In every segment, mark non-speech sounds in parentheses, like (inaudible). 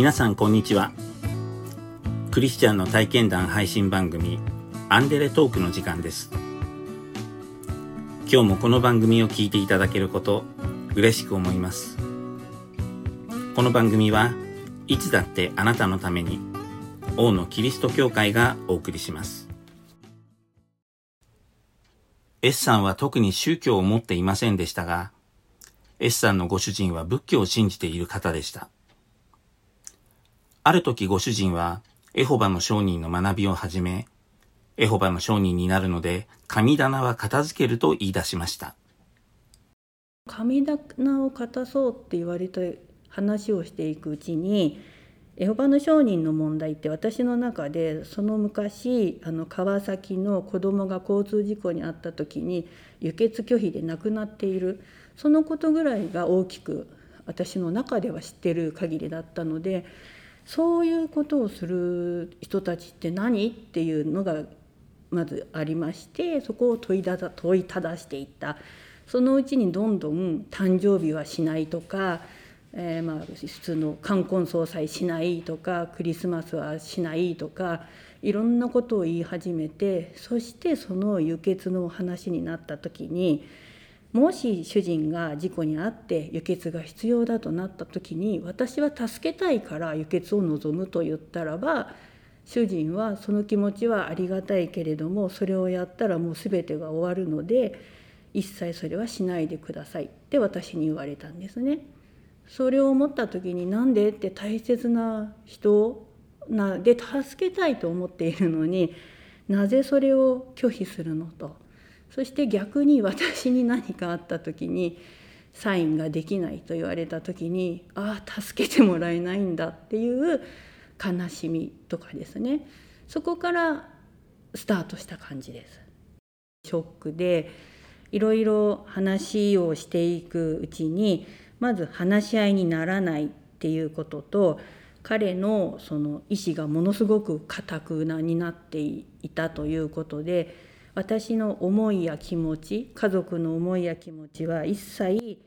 皆さんこんにちは。クリスチャンの体験談配信番組アンデレトークの時間です。今日もこの番組を聞いていただけること嬉しく思います。この番組はいつだってあなたのために王のキリスト教会がお送りします。S さんは特に宗教を持っていませんでしたが S さんのご主人は仏教を信じている方でした。ある時ご主人はエホバの商人の学びを始め、エホバの商人になるので神棚は片付けると言い出しました。神棚を片そうって言われた話をしていくうちに、エホバの商人の問題って私の中でその昔あの川崎の子供が交通事故に遭った時に輸血拒否で亡くなっているそのことぐらいが大きく私の中では知ってる限りだったのでそういうことをする人たちって何っていうのがまずありましてそこを問いだ問いただしていった。そのうちにどんどん誕生日はしないとか、えー、まあ普通の冠婚葬祭しないとかクリスマスはしないとかいろんなことを言い始めてそしてその輸血の話になった時にもし主人が事故に遭って輸血が必要だとなった時に私は助けたいから輸血を望むと言ったらば主人はその気持ちはありがたいけれどもそれをやったらもう全てが終わるので一切それはしないでくださいって私に言われたんですね。それを思った時になんでって大切な人なで助けたいと思っているのになぜそれを拒否するのと。そして逆に私に何かあった時にサインができないと言われた時にああ助けてもらえないんだっていう悲しみとかですねそこからスタートした感じです。ショックでいろいろ話をしていくうちにまず話し合いにならないっていうことと彼のその意志がものすごく固くなになっていたということで私の思いや気持ち家族の思いや気持ちは一切、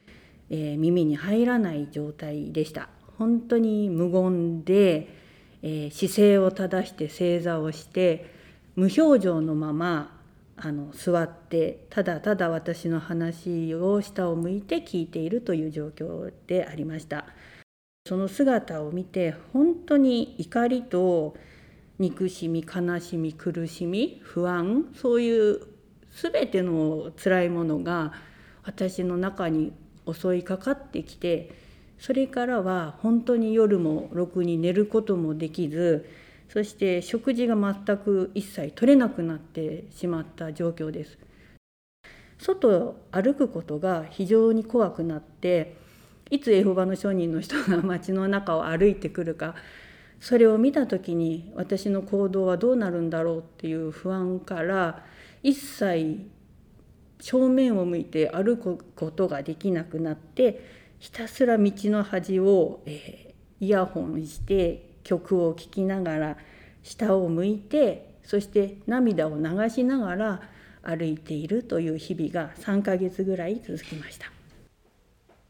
えー、耳に入らない状態でした。本当に無言で、えー、姿勢を正して正座をして無表情のままあの座ってただただ私の話を下を向いて聞いているという状況でありました。その姿を見て本当に怒りと憎しみ悲しみ苦しみ不安そういう全ての辛いものが私の中に襲いかかってきてそれからは本当に夜もろくに寝ることもできずそして食事が全く一切取れなくなってしまった状況です。外を歩くことが非常に怖くなっていつエホバの証人の人が街の中を歩いてくるかそれを見た時に私の行動はどうなるんだろうっていう不安から一切正面を向いて歩くことができなくなってひたすら道の端を、えー、イヤホンして曲を聴きながら下を向いてそして涙を流しながら歩いているという日々が3ヶ月ぐらい続きました。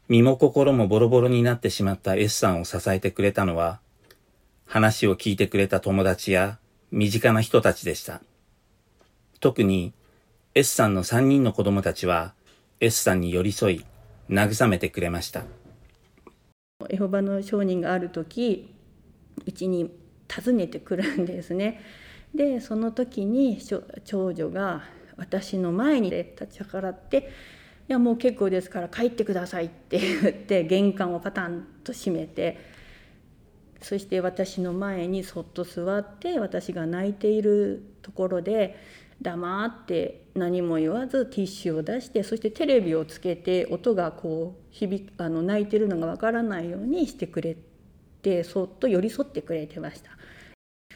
身も心もボロボロになってしまった S さんを支えてくれたのは話を聞いてくれた友達や身近な人たちでした。特に S さんの3人の子供たちは S さんに寄り添い慰めてくれました。エホバの証人がある時うちに訪ねてくるんですね。でその時に長女が私の前に立ち上がって「いやもう結構ですから帰ってください」って言って玄関をパタンと閉めてそして私の前にそっと座って私が泣いているところで黙って何も言わずティッシュを出してそしてテレビをつけて音がこう響あの泣いてるのがわからないようにしてくれてそっと寄り添ってくれてました。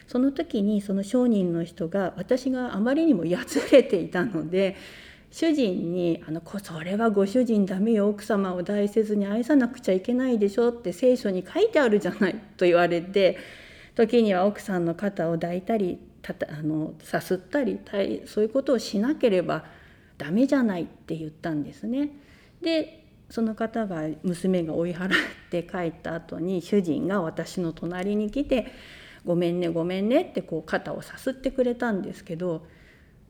その時にその商人の人が私があまりにもやつれていたので主人にあの「それはご主人ダメよ奥様を大切に愛さなくちゃいけないでしょ」って聖書に書いてあるじゃないと言われて (laughs) 時には奥さんの肩を抱いたりたたあのさすったりそういうことをしなければダメじゃないって言ったんですね。でその方が娘が追い払って帰った後に主人が私の隣に来て「ごめんねごめんね」ってこう肩をさすってくれたんですけど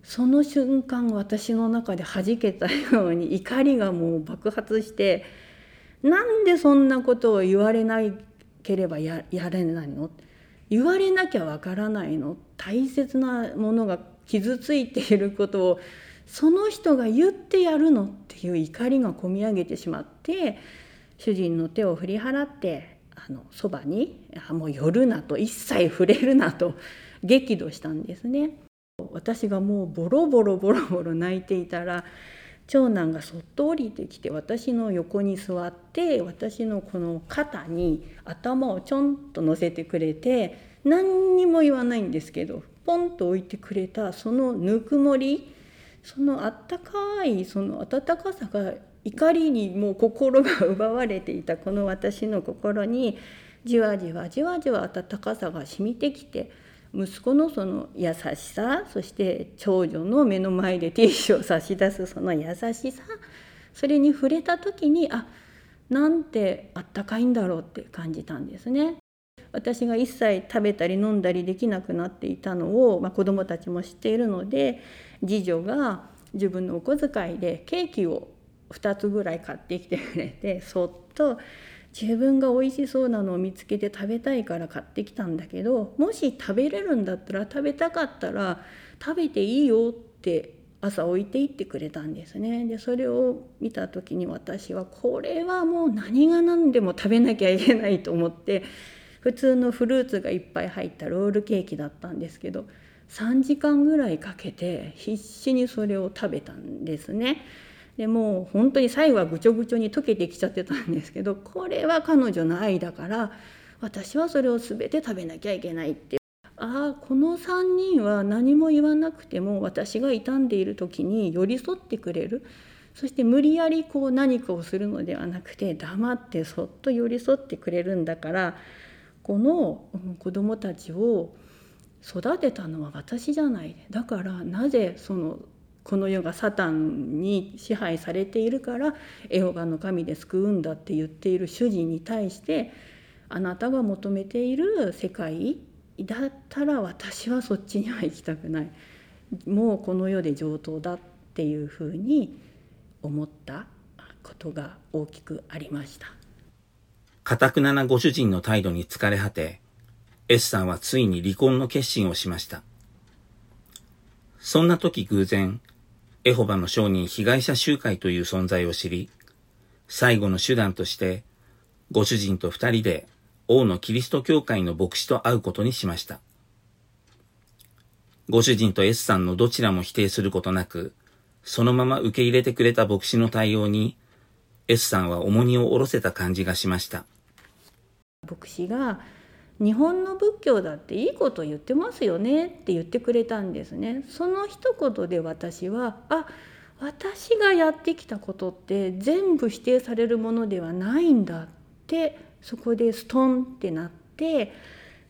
その瞬間私の中で弾けたように怒りがもう爆発してなんでそんなことを言われなければややれないの？言われなきゃわからないの？大切なものが傷ついていることをその人が言ってやるのっていう怒りがこみ上げてしまって主人の手を振り払ってあのそばにもう寄るなと一切触れるなと激怒したんですね。私がもうボロボロボロボロ泣いていたら長男がそっと降りてきて私の横に座って私のこの肩に頭をちょんと乗せてくれて何にも言わないんですけどポンと置いてくれたそのぬくもりそのあったかいその温かさが怒りにもう心が奪われていたこの私の心にじわじわじわじわ温かさが染みてきて息子のその優しさそして長女の目の前でティッシュを差し出すその優しさそれに触れた時にあなんてあったかいんだろうって感じたんですね。私が一切食べたり飲んだりできなくなっていたのを、まあ、子どもたちも知っているので次女が自分のお小遣いでケーキを2つぐらい買ってきてくれてそっと自分が美味しそうなのを見つけて食べたいから買ってきたんだけどもし食べれるんだったら食べたかったら食べていいよって朝置いていってくれたんですねでそれを見た時に私はこれはもう何が何でも食べなきゃいけないと思って普通のフルーツがいっぱい入ったロールケーキだったんですけど3時間ぐらいかけて必死にそれを食べたんですね。でもう本当に最後はぐちょぐちょに溶けてきちゃってたんですけど (laughs) これは彼女の愛だから私はそれを全て食べなきゃいけないってああこの3人は何も言わなくても私が傷んでいる時に寄り添ってくれる。そして無理やりこう何かをするのではなくて黙ってそっと寄り添ってくれるんだからこの子どもたちを育てたのは私じゃない。だからなぜそのこの世がサタンに支配されているからエホバの神で救うんだって言っている主人に対してあなたが求めている世界だったら私はそっちには行きたくないもうこの世で上等だっていうふうに思ったことが大きくありました。かたくななご主人の態度に疲れ果て、S さんはついに離婚の決心をしました。そんな時偶然、エホバの商人被害者集会という存在を知り、最後の手段として、ご主人と二人で王のキリスト教会の牧師と会うことにしました。ご主人と S さんのどちらも否定することなく、そのまま受け入れてくれた牧師の対応に、S さんは重荷を下ろせた感じがしました。牧師が日本の仏教だっていいこと言ってますよねって言ってくれたんですね。その一言で私はあ私がやってきたことって全部否定されるものではないんだってそこでストンってなって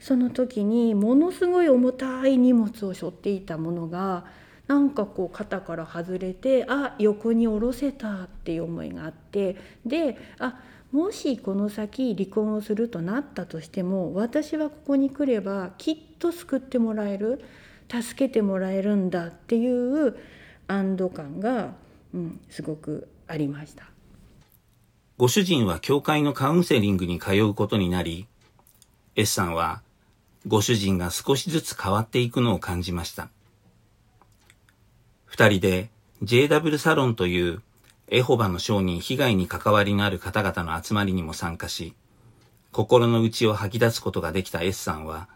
その時にものすごい重たい荷物を背負っていたものがなんかこう肩から外れてあ横に下ろせたっていう思いがあってであもしこの先離婚をするとなったとしても私はここに来ればきっと救ってもらえる助けてもらえるんだっていう安堵感が、うん、すごくありました。ご主人は教会のカウンセリングに通うことになり S さんはご主人が少しずつ変わっていくのを感じました。二人で JW サロンというエホバの商人被害に関わりのある方々の集まりにも参加し、心の内を吐き出すことができた S さんは、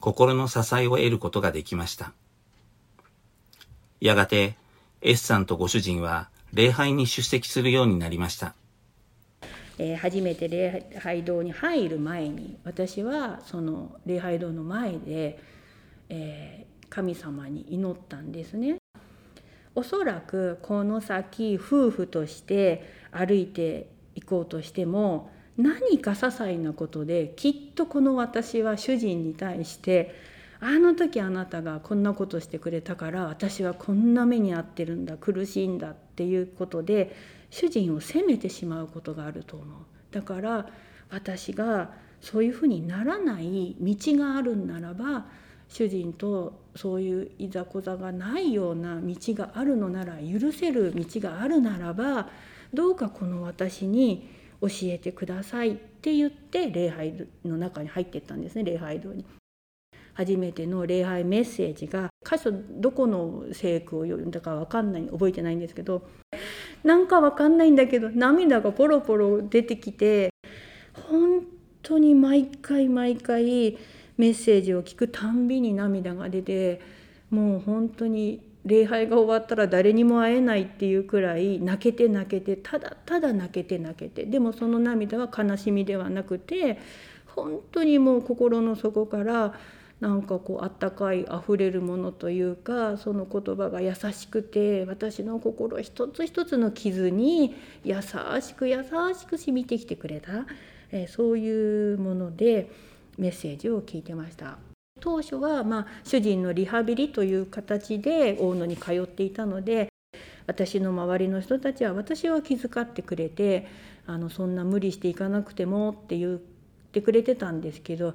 心の支えを得ることができました。やがて、S さんとご主人は礼拝に出席するようになりました。えー、初めて礼拝堂に入る前に私はその礼拝堂の前で、えー、神様に祈ったんですね。おそらくこの先夫婦として歩いていこうとしても何か些細なことできっとこの私は主人に対してあの時あなたがこんなことしてくれたから私はこんな目に遭ってるんだ苦しいんだっていうことで主人を責めてしまうことがあると思う。だから私がそういうふうにならない道があるんならば主人とそういういざこざがないような道があるのなら許せる道があるならばどうかこの私に教えてくださいって言って礼拝の中に入っていったんですね礼拝堂に。初めての礼拝メッセージが箇所どこの聖句を読んだか分かんない覚えてないんですけどなんか分かんないんだけど涙がポロポロ出てきて本当に毎回毎回メッセージを聞くたんびに涙が出てもう本当に礼拝が終わったら誰にも会えないっていうくらい泣けて泣けてただただ泣けて泣けてでもその涙は悲しみではなくて本当にもう心の底からなんかこうあったかいあふれるものというかその言葉が優しくて私の心一つ一つの傷に優しく優しく染みてきてくれた、えー、そういうものでメッセージを聞いてました。当初はまあ主人のリハビリという形で大野に通っていたので私の周りの人たちは私は気遣ってくれてあのそんな無理していかなくてもって言ってくれてたんですけど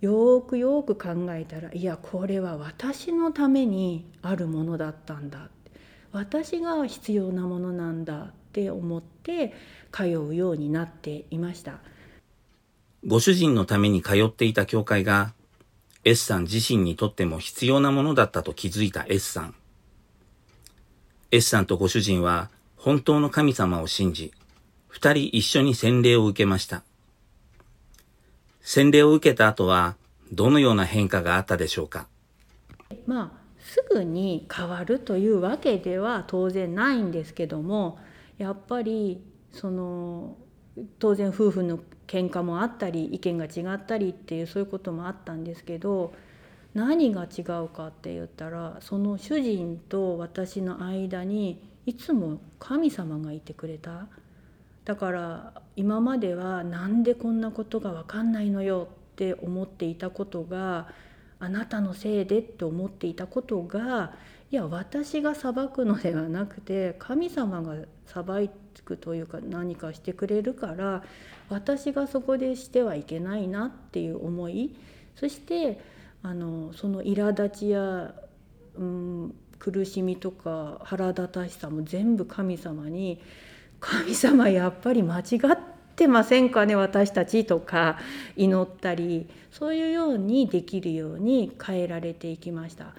よくよく考えたらいやこれは私のためにあるものだったんだ私が必要なものなんだって思って通うようになっていましたご主人のために通っていた教会が S さん自身にとっても必要なものだったと気づいた S さん。S さんとご主人は本当の神様を信じ二人一緒に洗礼を受けました。洗礼を受けた後はどのような変化があったでしょうか？まあすぐに変わるというわけでは当然ないんですけどもやっぱりその当然夫婦の喧嘩もあったり意見が違ったりっていうそういうこともあったんですけど何が違うかって言ったらその主人と私の間にいつも神様がいてくれた。だから今までは何でこんなことが分かんないのよって思っていたことがあなたのせいでって思っていたことがいや私が裁くのではなくて神様が裁くというか何かしてくれるから私がそこでしてはいけないなっていう思いそしてあのその苛立ちや、うん、苦しみとか腹立たしさも全部神様に神様やっぱり間違ってませんかね私たちとか祈ったりそういうようにできるように変えられていきました。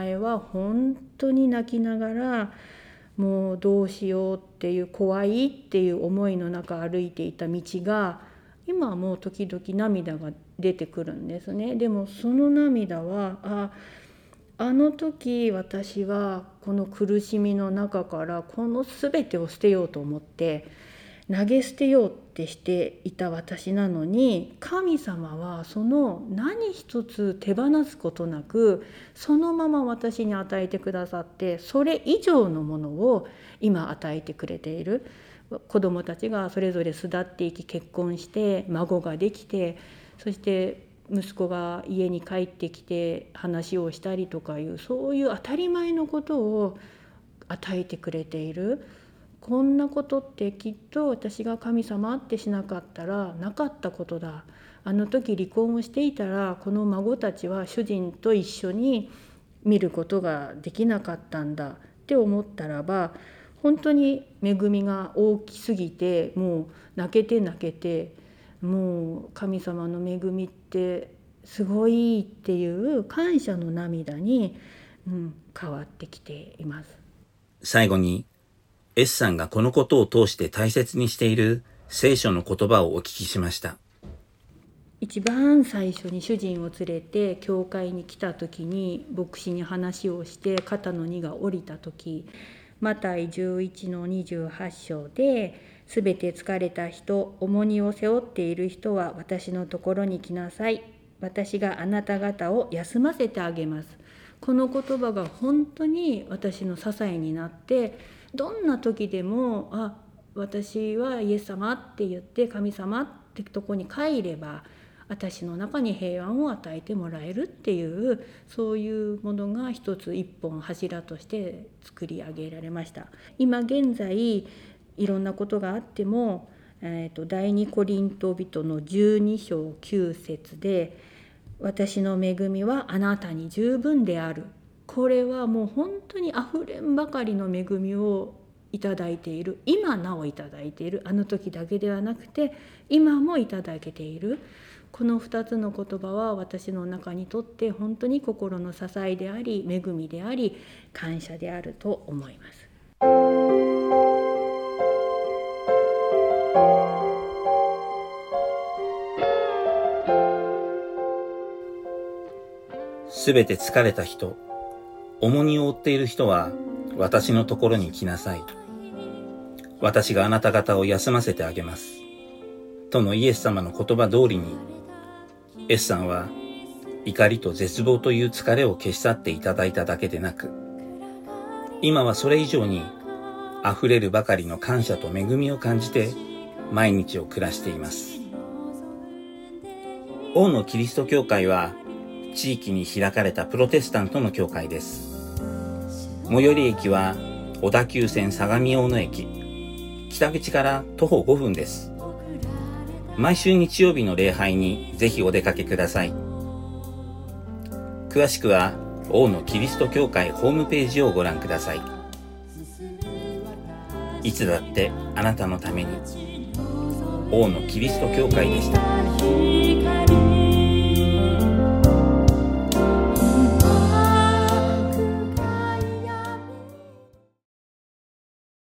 前は本当に泣きながらもうどうしようっていう怖いっていう思いの中歩いていた道が今はもう時々涙が出てくるんですね。でもその涙はああの時私はこの苦しみの中からこの全てを捨てようと思って投げ捨てようってしていた私なのに神様はその何一つ手放すことなくそのまま私に与えてくださってそれ以上のものを今与えてくれている。子どもたちがそれぞれ巣立っていき結婚して孫ができてそして息子が家に帰ってきて話をしたりとかいうそういう当たり前のことを与えてくれている。こんなことってきっと私が神様ってしなかったらなかったことだ。あの時離婚をしていたらこの孫たちは主人と一緒に見ることができなかったんだ。って思ったらば本当に恵みが大きすぎてもう泣けて泣けてもう神様の恵みってすごいっていう感謝の涙に、うん、変わってきています。最後に S さんがこのことを通して大切にしている聖書の言葉をお聞きしました一番最初に主人を連れて教会に来た時に牧師に話をして肩の荷が下りた時マタイ11の28章ですべて疲れた人、重荷を背負っている人は私のところに来なさい。私があなた方を休ませてあげます。この言葉が本当に私の支えになって、どんな時でも、あ、私はイエス様って言って神様ってとこに帰れば、私の中に平安を与えてもらえるっていうそういうものが一つ一本柱として作り上げられました。今現在いろんなことがあっても、えーと、第二コリント人の12章9節で「私の恵みはあなたに十分である」これはもう本当にあふれんばかりの恵みをいただいている。今なおいただいている。あの時だけではなくて今もいただけている。この2つの言葉は私の中にとって本当に心の支えであり恵みであり感謝であると思います。すべて疲れた人、重荷を負っている人は私のところに来なさい。私があなた方を休ませてあげます。とのイエス様の言葉通りに S さんは怒りと絶望という疲れを消し去っていただいただけでなく、今はそれ以上に溢れるばかりの感謝と恵みを感じて毎日を暮らしています。王のキリスト教会は地域に開かれたプロテスタントの教会です。最寄り駅は小田急線相模大野駅。北口から徒歩5分です。毎週日曜日の礼拝にぜひお出かけください。詳しくは、王のキリスト教会ホームページをご覧ください。いつだってあなたのために、王のキリスト教会でした。